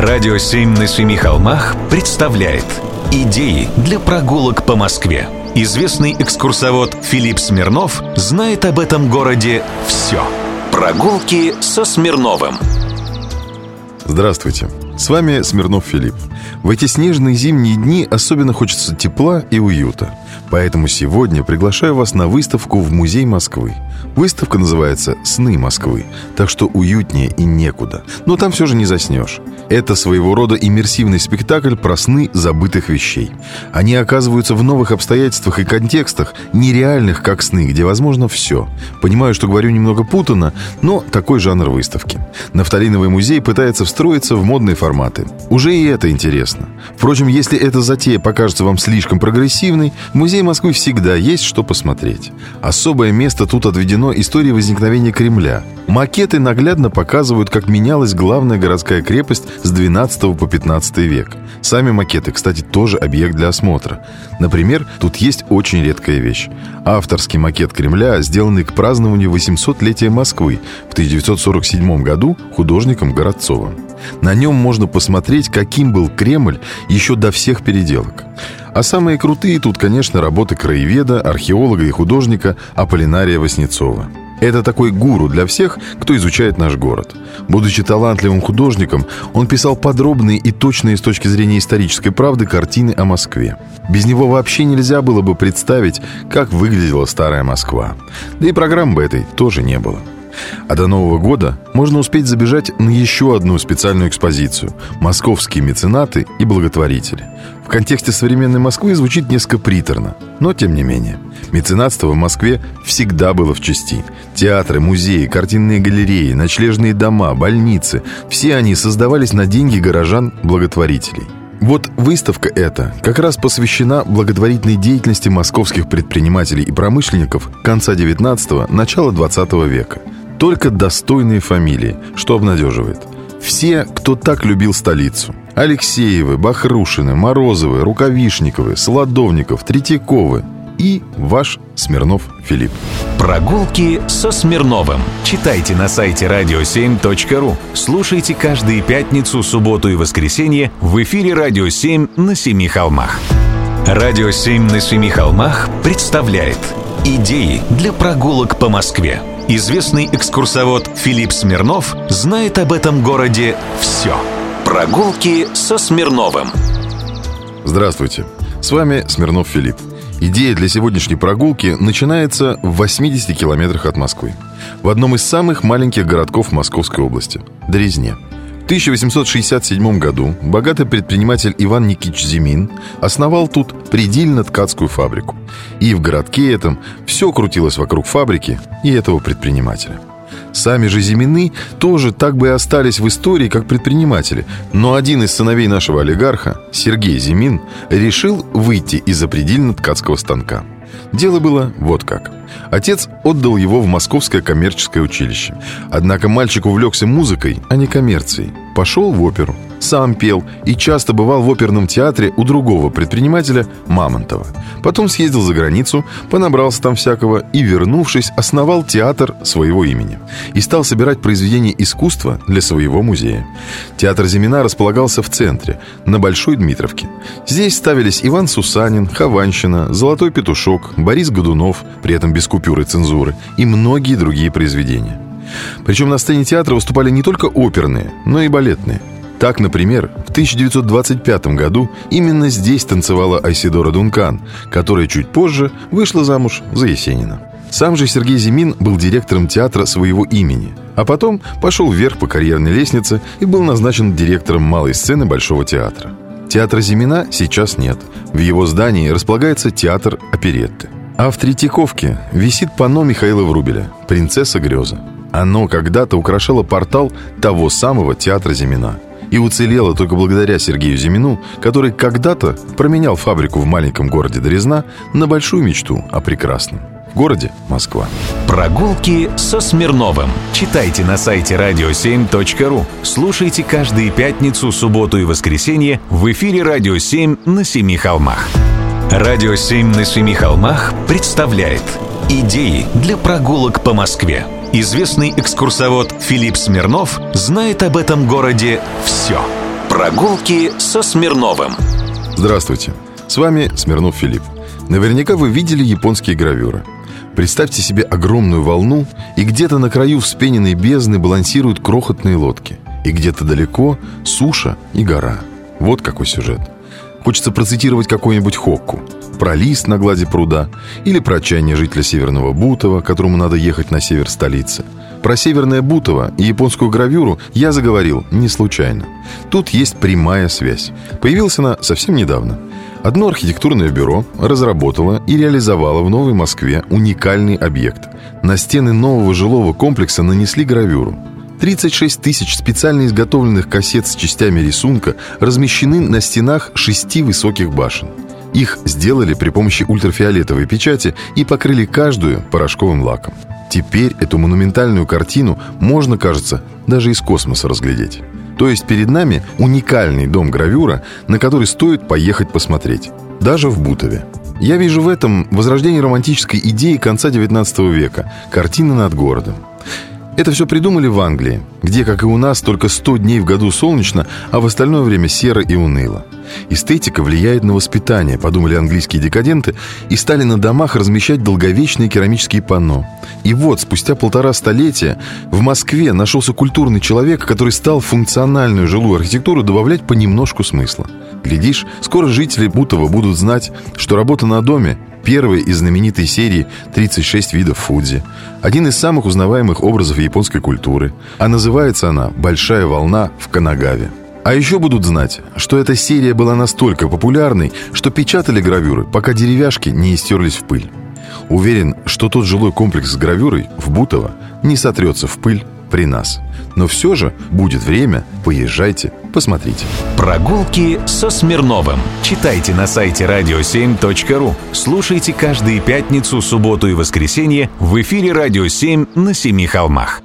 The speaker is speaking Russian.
Радио «Семь на семи холмах» представляет Идеи для прогулок по Москве. Известный экскурсовод Филипп Смирнов знает об этом городе все. Прогулки со Смирновым. Здравствуйте. С вами Смирнов Филипп. В эти снежные зимние дни особенно хочется тепла и уюта. Поэтому сегодня приглашаю вас на выставку в Музей Москвы. Выставка называется «Сны Москвы», так что уютнее и некуда. Но там все же не заснешь. Это своего рода иммерсивный спектакль про сны забытых вещей. Они оказываются в новых обстоятельствах и контекстах, нереальных как сны, где возможно все. Понимаю, что говорю немного путано, но такой жанр выставки. Нафталиновый музей пытается встроиться в модные форматы. Уже и это интересно. Впрочем, если эта затея покажется вам слишком прогрессивной, в Музее Москвы всегда есть что посмотреть. Особое место тут отведено истории возникновения Кремля. Макеты наглядно показывают, как менялась главная городская крепость с 12 по 15 век. Сами макеты, кстати, тоже объект для осмотра. Например, тут есть очень редкая вещь. Авторский макет Кремля, сделанный к празднованию 800-летия Москвы в 1947 году художником Городцовым. На нем можно посмотреть, каким был Кремль еще до всех переделок. А самые крутые тут, конечно, работы краеведа, археолога и художника Аполлинария Васнецова. Это такой гуру для всех, кто изучает наш город. Будучи талантливым художником, он писал подробные и точные с точки зрения исторической правды картины о Москве. Без него вообще нельзя было бы представить, как выглядела старая Москва. Да и программы бы этой тоже не было. А до Нового года можно успеть забежать на еще одну специальную экспозицию «Московские меценаты и благотворители». В контексте современной Москвы звучит несколько приторно, но тем не менее. Меценатство в Москве всегда было в чести. Театры, музеи, картинные галереи, ночлежные дома, больницы – все они создавались на деньги горожан-благотворителей. Вот выставка эта как раз посвящена благотворительной деятельности московских предпринимателей и промышленников конца 19-го, начала 20 века – только достойные фамилии, что обнадеживает. Все, кто так любил столицу. Алексеевы, Бахрушины, Морозовы, Рукавишниковы, Солодовников, Третьяковы и ваш Смирнов Филипп. Прогулки со Смирновым. Читайте на сайте radio7.ru. Слушайте каждые пятницу, субботу и воскресенье в эфире «Радио 7» на Семи холмах. «Радио 7» на Семи холмах представляет Идеи для прогулок по Москве. Известный экскурсовод Филипп Смирнов знает об этом городе все. Прогулки со Смирновым. Здравствуйте. С вами Смирнов Филипп. Идея для сегодняшней прогулки начинается в 80 километрах от Москвы. В одном из самых маленьких городков Московской области – Дрезне – 1867 году богатый предприниматель Иван Никитич Зимин основал тут предельно-ткацкую фабрику. И в городке этом все крутилось вокруг фабрики и этого предпринимателя. Сами же Зимины тоже так бы и остались в истории как предприниматели, но один из сыновей нашего олигарха, Сергей Зимин, решил выйти из-за предельно-ткацкого станка – Дело было вот как. Отец отдал его в Московское коммерческое училище. Однако мальчик увлекся музыкой, а не коммерцией. Пошел в оперу сам пел и часто бывал в оперном театре у другого предпринимателя Мамонтова. Потом съездил за границу, понабрался там всякого и, вернувшись, основал театр своего имени и стал собирать произведения искусства для своего музея. Театр Зимина располагался в центре, на Большой Дмитровке. Здесь ставились Иван Сусанин, Хованщина, Золотой петушок, Борис Годунов, при этом без купюры цензуры, и многие другие произведения. Причем на сцене театра выступали не только оперные, но и балетные – так, например, в 1925 году именно здесь танцевала Айсидора Дункан, которая чуть позже вышла замуж за Есенина. Сам же Сергей Зимин был директором театра своего имени, а потом пошел вверх по карьерной лестнице и был назначен директором малой сцены Большого театра. Театра Зимина сейчас нет. В его здании располагается театр оперетты. А в Третьяковке висит панно Михаила Врубеля «Принцесса греза». Оно когда-то украшало портал того самого театра Зимина – и уцелела только благодаря Сергею Зимину, который когда-то променял фабрику в маленьком городе Дорезна на большую мечту о прекрасном. В городе Москва. Прогулки со Смирновым. Читайте на сайте radio7.ru. Слушайте каждые пятницу, субботу и воскресенье в эфире «Радио 7» на Семи холмах. «Радио 7» на Семи холмах представляет Идеи для прогулок по Москве. Известный экскурсовод Филипп Смирнов знает об этом городе все. Прогулки со Смирновым. Здравствуйте, с вами Смирнов Филипп. Наверняка вы видели японские гравюры. Представьте себе огромную волну, и где-то на краю вспененной бездны балансируют крохотные лодки. И где-то далеко суша и гора. Вот какой сюжет. Хочется процитировать какой-нибудь хокку про лист на глади пруда или про отчаяние жителя Северного Бутова, которому надо ехать на север столицы. Про Северное Бутово и японскую гравюру я заговорил не случайно. Тут есть прямая связь. Появилась она совсем недавно. Одно архитектурное бюро разработало и реализовало в Новой Москве уникальный объект. На стены нового жилого комплекса нанесли гравюру. 36 тысяч специально изготовленных кассет с частями рисунка размещены на стенах шести высоких башен. Их сделали при помощи ультрафиолетовой печати и покрыли каждую порошковым лаком. Теперь эту монументальную картину можно, кажется, даже из космоса разглядеть. То есть перед нами уникальный дом гравюра, на который стоит поехать посмотреть. Даже в Бутове. Я вижу в этом возрождение романтической идеи конца XIX века – картина над городом. Это все придумали в Англии, где, как и у нас, только 100 дней в году солнечно, а в остальное время серо и уныло. Эстетика влияет на воспитание, подумали английские декаденты, и стали на домах размещать долговечные керамические панно. И вот, спустя полтора столетия, в Москве нашелся культурный человек, который стал функциональную жилую архитектуру добавлять понемножку смысла. Глядишь, скоро жители Бутова будут знать, что работа на доме первый из знаменитой серии «36 видов Фудзи». Один из самых узнаваемых образов японской культуры. А называется она «Большая волна в Канагаве». А еще будут знать, что эта серия была настолько популярной, что печатали гравюры, пока деревяшки не истерлись в пыль. Уверен, что тот жилой комплекс с гравюрой в Бутово не сотрется в пыль при нас. Но все же будет время, поезжайте, посмотрите. Прогулки со Смирновым. Читайте на сайте radio7.ru. Слушайте каждые пятницу, субботу и воскресенье в эфире «Радио 7» на Семи холмах.